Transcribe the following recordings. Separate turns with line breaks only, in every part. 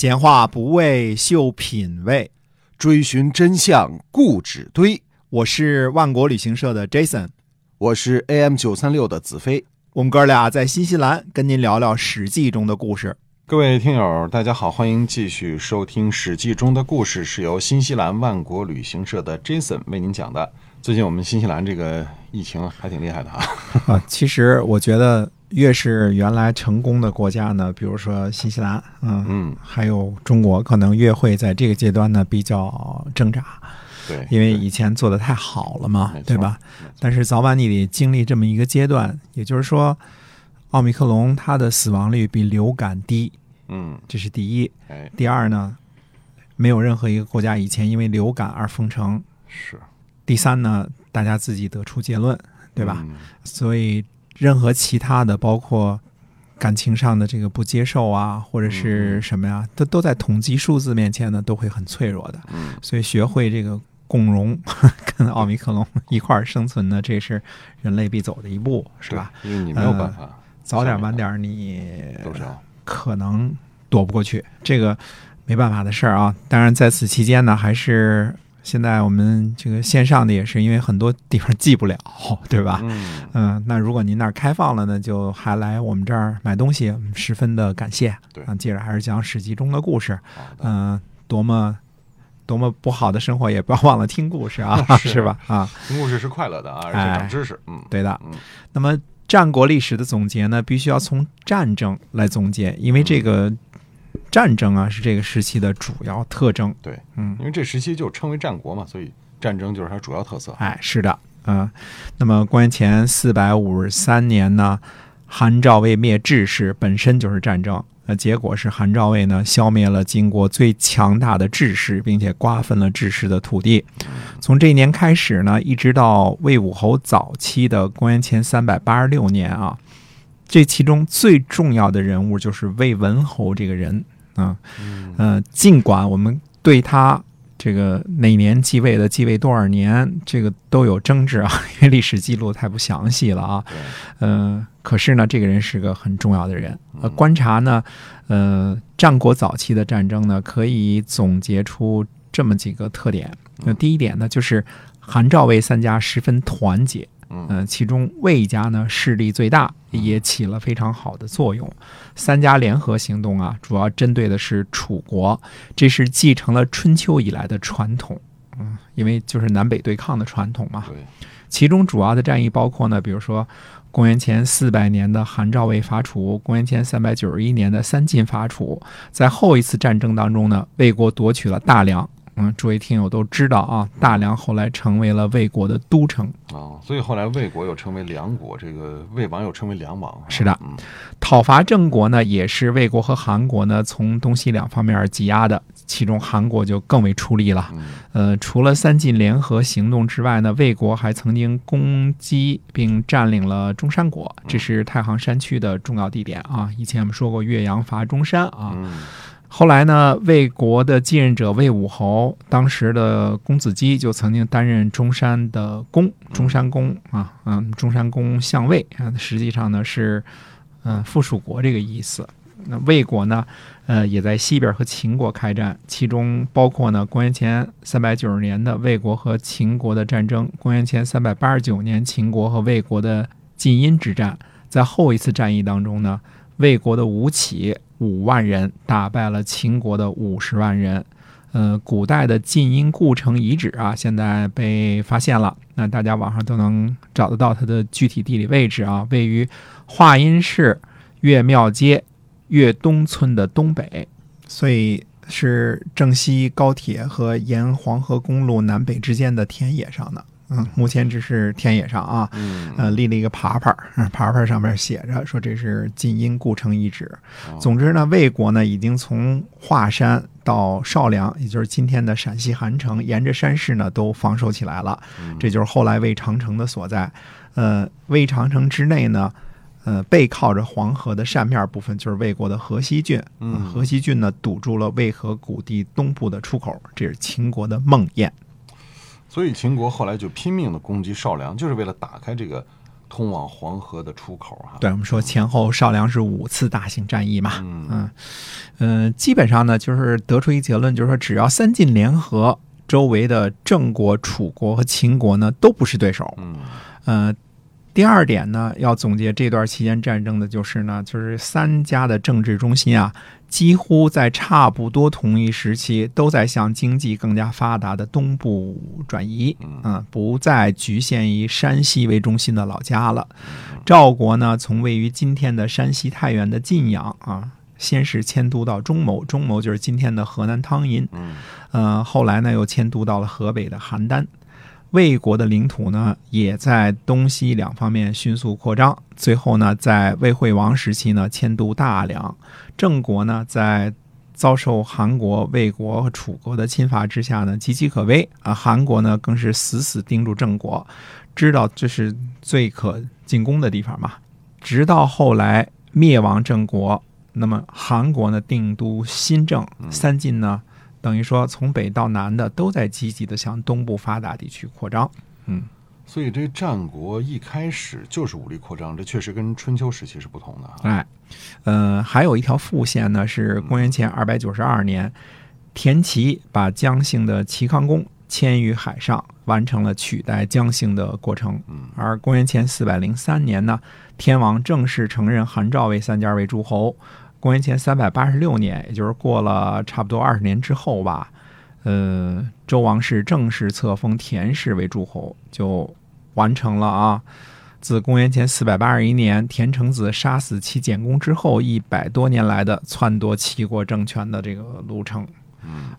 闲话不为秀品味，
追寻真相固执堆。
我是万国旅行社的 Jason，
我是 AM 九三六的子飞。
我们哥俩在新西兰跟您聊聊《史记》中的故事。
各位听友，大家好，欢迎继续收听《史记》中的故事，是由新西兰万国旅行社的 Jason 为您讲的。最近我们新西兰这个疫情还挺厉害的哈。
啊，其实我觉得越是原来成功的国家呢，比如说新西兰，嗯
嗯，
还有中国，可能越会在这个阶段呢比较挣扎，
对，
因为以前做的太好了嘛对吧？但是早晚你得经历这么一个阶段，也就是说，奥密克戎它的死亡率比流感低，
嗯，
这是第一。
哎，
第二呢，没有任何一个国家以前因为流感而封城。
是，
第三呢，大家自己得出结论，对吧？
嗯
所以任何其他的，包括感情上的这个不接受啊，或者是什么呀，都都在统计数字面前呢，都会很脆弱的。
嗯，
所以学会这个共荣，跟奥密克戎一块儿生存呢，这是人类必走的一步，是吧？
因为你没有办法，
早点晚点，你可能躲不过去，这个没办法的事儿啊。当然，在此期间呢，还是现在我们这个线上的也是因为很多地方寄不了，对吧？
嗯，
嗯，那如果您那儿开放了呢，就还来我们这儿买东西，嗯十分的感谢。
对。
啊，接着还是讲《史记》中的故事，嗯、多么多么不好的生活，也不要忘了听故事啊，
是。
是吧？啊，
听故事是快乐的啊，而且
哎
长知识，嗯，
对的。
嗯。
那么战国历史的总结呢，必须要从战争来总结，因为这个战争啊是这个时期的主要特征。
对，
嗯，
因为这时期就称为战国嘛，所以战争就是它主要特色。
哎，是的，嗯、那么公元前四百五十三年呢，韩赵魏灭智氏本身就是战争。那，结果是韩赵魏呢消灭了晋国最强大的智氏，并且瓜分了智氏的土地。从这一年开始呢，一直到魏武侯早期的公元前三百八十六年啊，这其中最重要的人物就是魏文侯这个人啊。
嗯
呃，尽管我们对他这个哪年继位的、继位多少年，这个都有争执啊，因为历史记录太不详细了啊。
对，
嗯、可是呢，这个人是个很重要的人。观察呢，呃，战国早期的战争呢，可以总结出这么几个特点。那第一点呢，就是韩赵魏三家十分团结。
嗯
嗯，其中魏家呢势力最大，也起了非常好的作用。三家联合行动啊，主要针对的是楚国，这是继承了春秋以来的传统。嗯，因为就是南北对抗的传统嘛。
对，
其中主要的战役包括呢，比如说公元前四百年的韩赵魏伐楚，公元前三百九十一年的三晋伐楚。在后一次战争当中呢，魏国夺取了大梁。嗯，诸位听友都知道啊，大梁后来成为了魏国的都城。
啊，所以后来魏国又称为梁国，这个魏王又称为梁王。
是的
嗯
讨伐郑国呢，也是魏国和韩国呢从东西两方面挤压的，其中韩国就更为出力了。
嗯
呃，除了三晋联合行动之外呢，魏国还曾经攻击并占领了中山国，这是太行山区的重要地点啊。以前我们说过岳阳伐中山啊，
嗯
后来呢，魏国的继任者魏武侯，当时的公子姬就曾经担任中山的公，中山公啊，嗯，中山公相魏啊，实际上呢是，嗯、附属国这个意思。那魏国呢，呃，也在西边和秦国开战，其中包括呢，公元前三百九十年的魏国和秦国的战争，公元前三百八十九年秦国和魏国的晋阴之战。在后一次战役当中呢，魏国的吴起五万人打败了秦国的五十万人。呃，古代的晋阴故城遗址啊，现在被发现了。那大家网上都能找得到它的具体地理位置啊，位于华阴市岳庙街岳东村的东北，所以是正西高铁和沿黄河公路南北之间的田野上的。嗯，目前只是田野上啊。
嗯
呃，立了一个牌牌牌牌上面写着说这是晋阴故城遗址。
哦
总之呢，魏国呢已经从华山到邵梁，也就是今天的陕西韩城，沿着山势呢都防守起来了。
嗯
这就是后来魏长城的所在。呃，魏长城之内呢，呃，背靠着黄河的扇面部分就是魏国的河西郡。
嗯
河西郡呢堵住了渭河谷地东部的出口，这是秦国的梦魇。
所以秦国后来就拼命的攻击少梁，就是为了打开这个通往黄河的出口哈。
对，我们说前后少梁是五次大型战役嘛，
嗯
嗯嗯，基本上呢，就是得出一结论，就是说，只要三晋联合，周围的郑国、楚国和秦国呢，都不是对手。
嗯
呃，第二点呢，要总结这段期间战争的就是呢，就是三家的政治中心啊，几乎在差不多同一时期都在向经济更加发达的东部转移，嗯、不再局限于山西为中心的老家了。赵国呢，从位于今天的山西太原的晋阳啊。先是迁都到中牟，中牟就是今天的河南汤阴，
嗯
呃，后来呢又迁都到了河北的邯郸。魏国的领土呢，也在东西两方面迅速扩张。最后呢，在魏惠王时期呢，迁都大梁。郑国呢，在遭受韩国、魏国和楚国的侵伐之下呢，岌岌可危啊。韩国呢，更是死死盯住郑国，知道这是最可进攻的地方嘛。直到后来灭亡郑国，那么韩国呢，定都新郑，三晋呢。等于说，从北到南的都在积极的向东部发达地区扩张。
嗯所以这战国一开始就是武力扩张，这确实跟春秋时期是不同的啊。
哎，呃，还有一条副线呢，是公元前二百九十二年，田齐把姜姓的齐康公迁于海上，完成了取代姜姓的过程。而公元前四百零三年呢，天王正式承认韩赵魏三家为诸侯。公元前三百八十六年，也就是过了差不多二十年之后吧，呃，周王室正式册封田氏为诸侯，就完成了啊。自公元前四百八十一年田成子杀死齐简公之后，一百多年来的篡夺齐国政权的这个路程。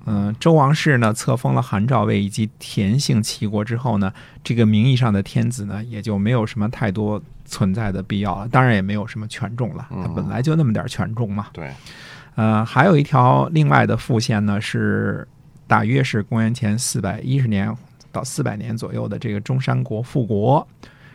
嗯，周王室呢册封了韩赵魏以及田姓齐国之后呢，这个名义上的天子呢也就没有什么太多存在的必要了，当然也没有什么权重了，他本来就那么点权重嘛。
对，
呃，还有一条另外的副线呢，是大约是公元前四百一十年到四百年左右的这个中山国复国，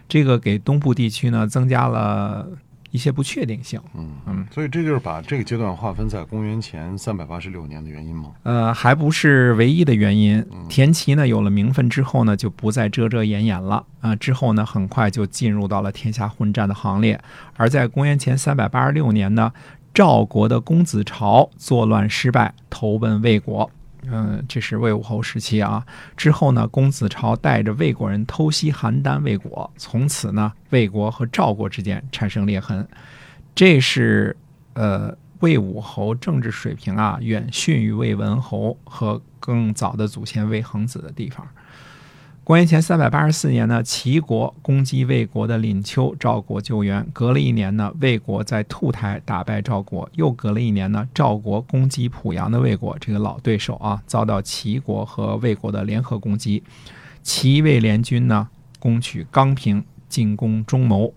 这个给东部地区呢增加了一些不确定性。
嗯
嗯，
所以这就是把这个阶段划分在公元前三百八十六年的原因吗？
呃，还不是唯一的原因。田齐呢有了名分之后呢，就不再遮遮掩掩了啊、之后呢，很快就进入到了天下混战的行列。而在公元前三百八十六年呢，赵国的公子朝作乱失败，投奔魏国。嗯，这是魏武侯时期啊。之后呢，公子朝带着魏国人偷袭邯郸魏国，从此呢，魏国和赵国之间产生裂痕。这是呃魏武侯政治水平啊远逊于魏文侯和更早的祖先魏恒子的地方。公元前三百八十四年呢，齐国攻击魏国的廪丘，赵国救援。隔了一年呢，魏国在兔台打败赵国。又隔了一年呢，赵国攻击濮阳的魏国，这个老对手啊，遭到齐国和魏国的联合攻击。齐魏联军呢，攻取刚平，进攻中牟。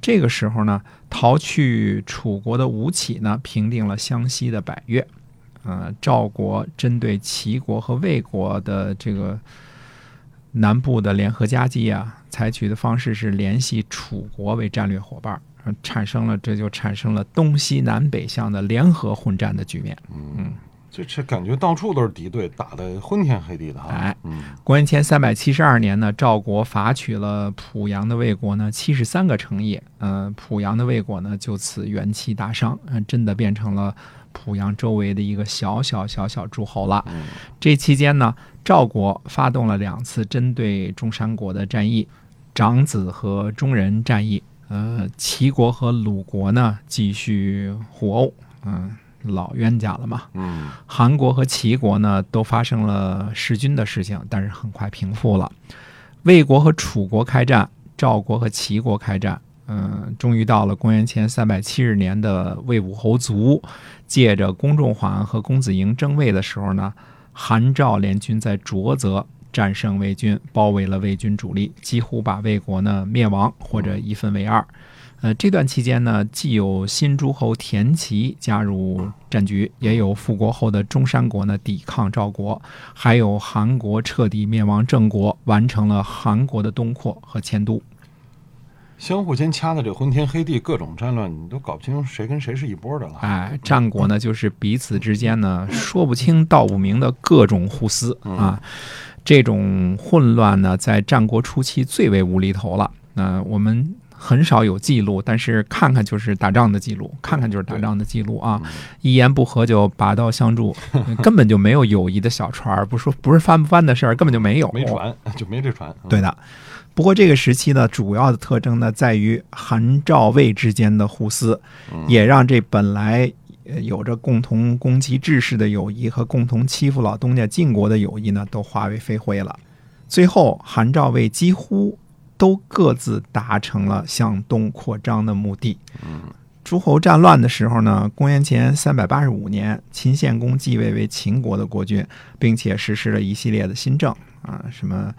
这个时候呢，逃去楚国的吴起呢，平定了湘西的百越。呃，赵国针对齐国和魏国的这个南部的联合夹击啊，采取的方式是联系楚国为战略伙伴，呃产生了这就产生了东西南北向的联合混战的局面。
嗯这这感觉到处都是敌对，打得昏天黑地的哈。
哎
嗯
公元前三百七十二年呢，赵国伐取了濮阳的魏国呢七十三个城邑，呃，濮阳的魏国呢就此元气大伤，嗯、真的变成了濮阳周围的一个小小小小诸侯了。
嗯
这期间呢，赵国发动了两次针对中山国的战役，长子和中人战役。呃，齐国和鲁国呢继续互殴，嗯、老冤家了嘛。
嗯
韩国和齐国呢都发生了弑君的事情，但是很快平复了。魏国和楚国开战，赵国和齐国开战。嗯，终于到了公元前三百七十年的魏武侯卒，借着公仲缓和公子婴争位的时候呢，韩赵联军在浊泽战胜魏军，包围了魏军主力，几乎把魏国呢灭亡或者一分为二。呃，这段期间呢，既有新诸侯田齐加入战局，也有复国后的中山国呢抵抗赵国，还有韩国彻底灭亡郑国，完成了韩国的东扩和迁都。
相互间掐的这昏天黑地，各种战乱，你都搞不清谁跟谁是一波的了。
哎，战国呢，就是彼此之间呢说不清道不明的各种互撕啊。这种混乱呢，在战国初期最为无厘头了。那、我们很少有记录，但是看看就是打仗的记录，看看就是打仗的记录啊！一言不合就拔刀相助，根本就没有友谊的小船，不说不是翻不翻的事儿，根本就没有，
没船就没这船。
对的。不过这个时期呢，主要的特征呢，在于韩赵魏之间的互撕，也让这本来有着共同攻击志士的友谊和共同欺负老东家晋国的友谊呢，都化为飞灰了。最后，韩赵魏几乎。都各自达成了向东扩张的目的。诸侯战乱的时候呢，公元前三百八十五年，秦献公继位为秦国的国君，并且实施了一系列的新政啊，什么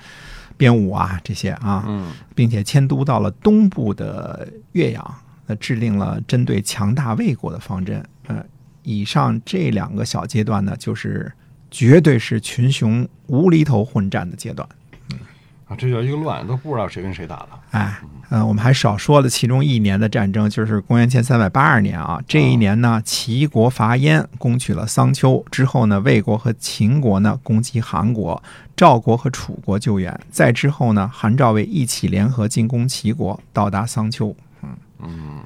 编舞啊这些啊，并且迁都到了东部的岳阳，那制定了针对强大魏国的方针。呃，以上这两个小阶段呢，就是绝对是群雄无厘头混战的阶段。
这叫一个乱，都不知道谁跟谁打了。
哎，嗯，我们还少说了其中一年的战争，就是公元前三百八二年啊。这一年呢，齐国伐燕，攻取了桑丘。之后呢，魏国和秦国呢攻击韩国，赵国和楚国救援。再之后呢，韩赵魏一起联合进攻齐国，到达桑丘。
嗯嗯，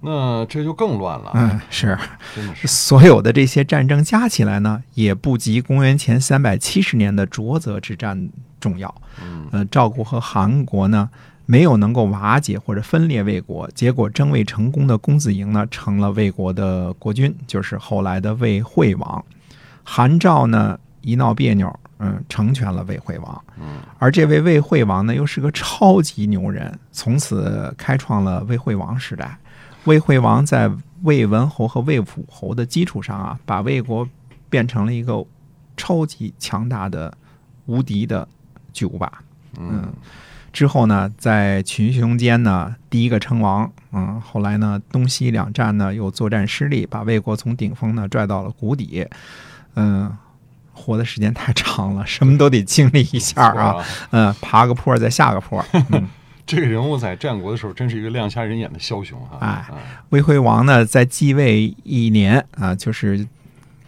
那这就更乱了。
嗯，是，
真的是。
所有的这些战争加起来呢，也不及公元前三百七十年的浊泽之战。重要，呃，赵国和韩国呢没有能够瓦解或者分裂魏国，结果争魏成功的公子赢呢成了魏国的国君，就是后来的魏惠王。韩赵呢一闹别扭，嗯，成全了魏惠王。而这位魏惠王呢又是个超级牛人，从此开创了魏惠王时代。魏惠王在魏文侯和魏武侯的基础上啊，把魏国变成了一个超级强大的、无敌的。巨无霸，嗯，之后呢，在群雄间呢，第一个称王，嗯，后来呢，东西两战呢又作战失利，把魏国从顶峰呢拽到了谷底，嗯，活的时间太长了，什么都得经历一下啊，嗯，爬个坡再下个坡，嗯，
这个人物在战国的时候真是一个亮瞎人眼的枭雄啊，
哎，魏惠王呢在继位一年啊，就是。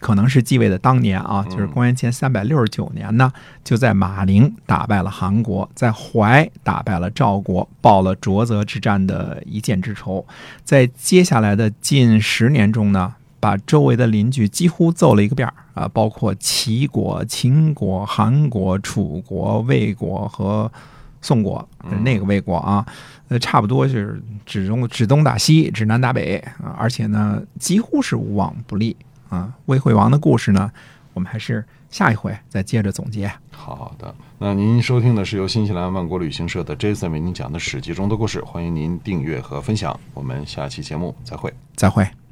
可能是继位的当年啊，就是公元前三百六十九年呢，就在马陵打败了韩国，在淮打败了赵国，报了浊泽之战的一箭之仇。在接下来的近十年中呢，把周围的邻居几乎揍了一个遍儿啊，包括齐国、秦国、韩国、楚国、魏国和宋国，那个魏国啊，呃，差不多就是指东指东打西，指南打北啊，而且呢，几乎是无往不利。啊，魏惠王的故事呢，我们还是下一回再接着总结。
好的，那您收听的是由新西兰万国旅行社的 Jason 为您讲的《史记》中的故事，欢迎您订阅和分享。我们下期节目再会，
再会。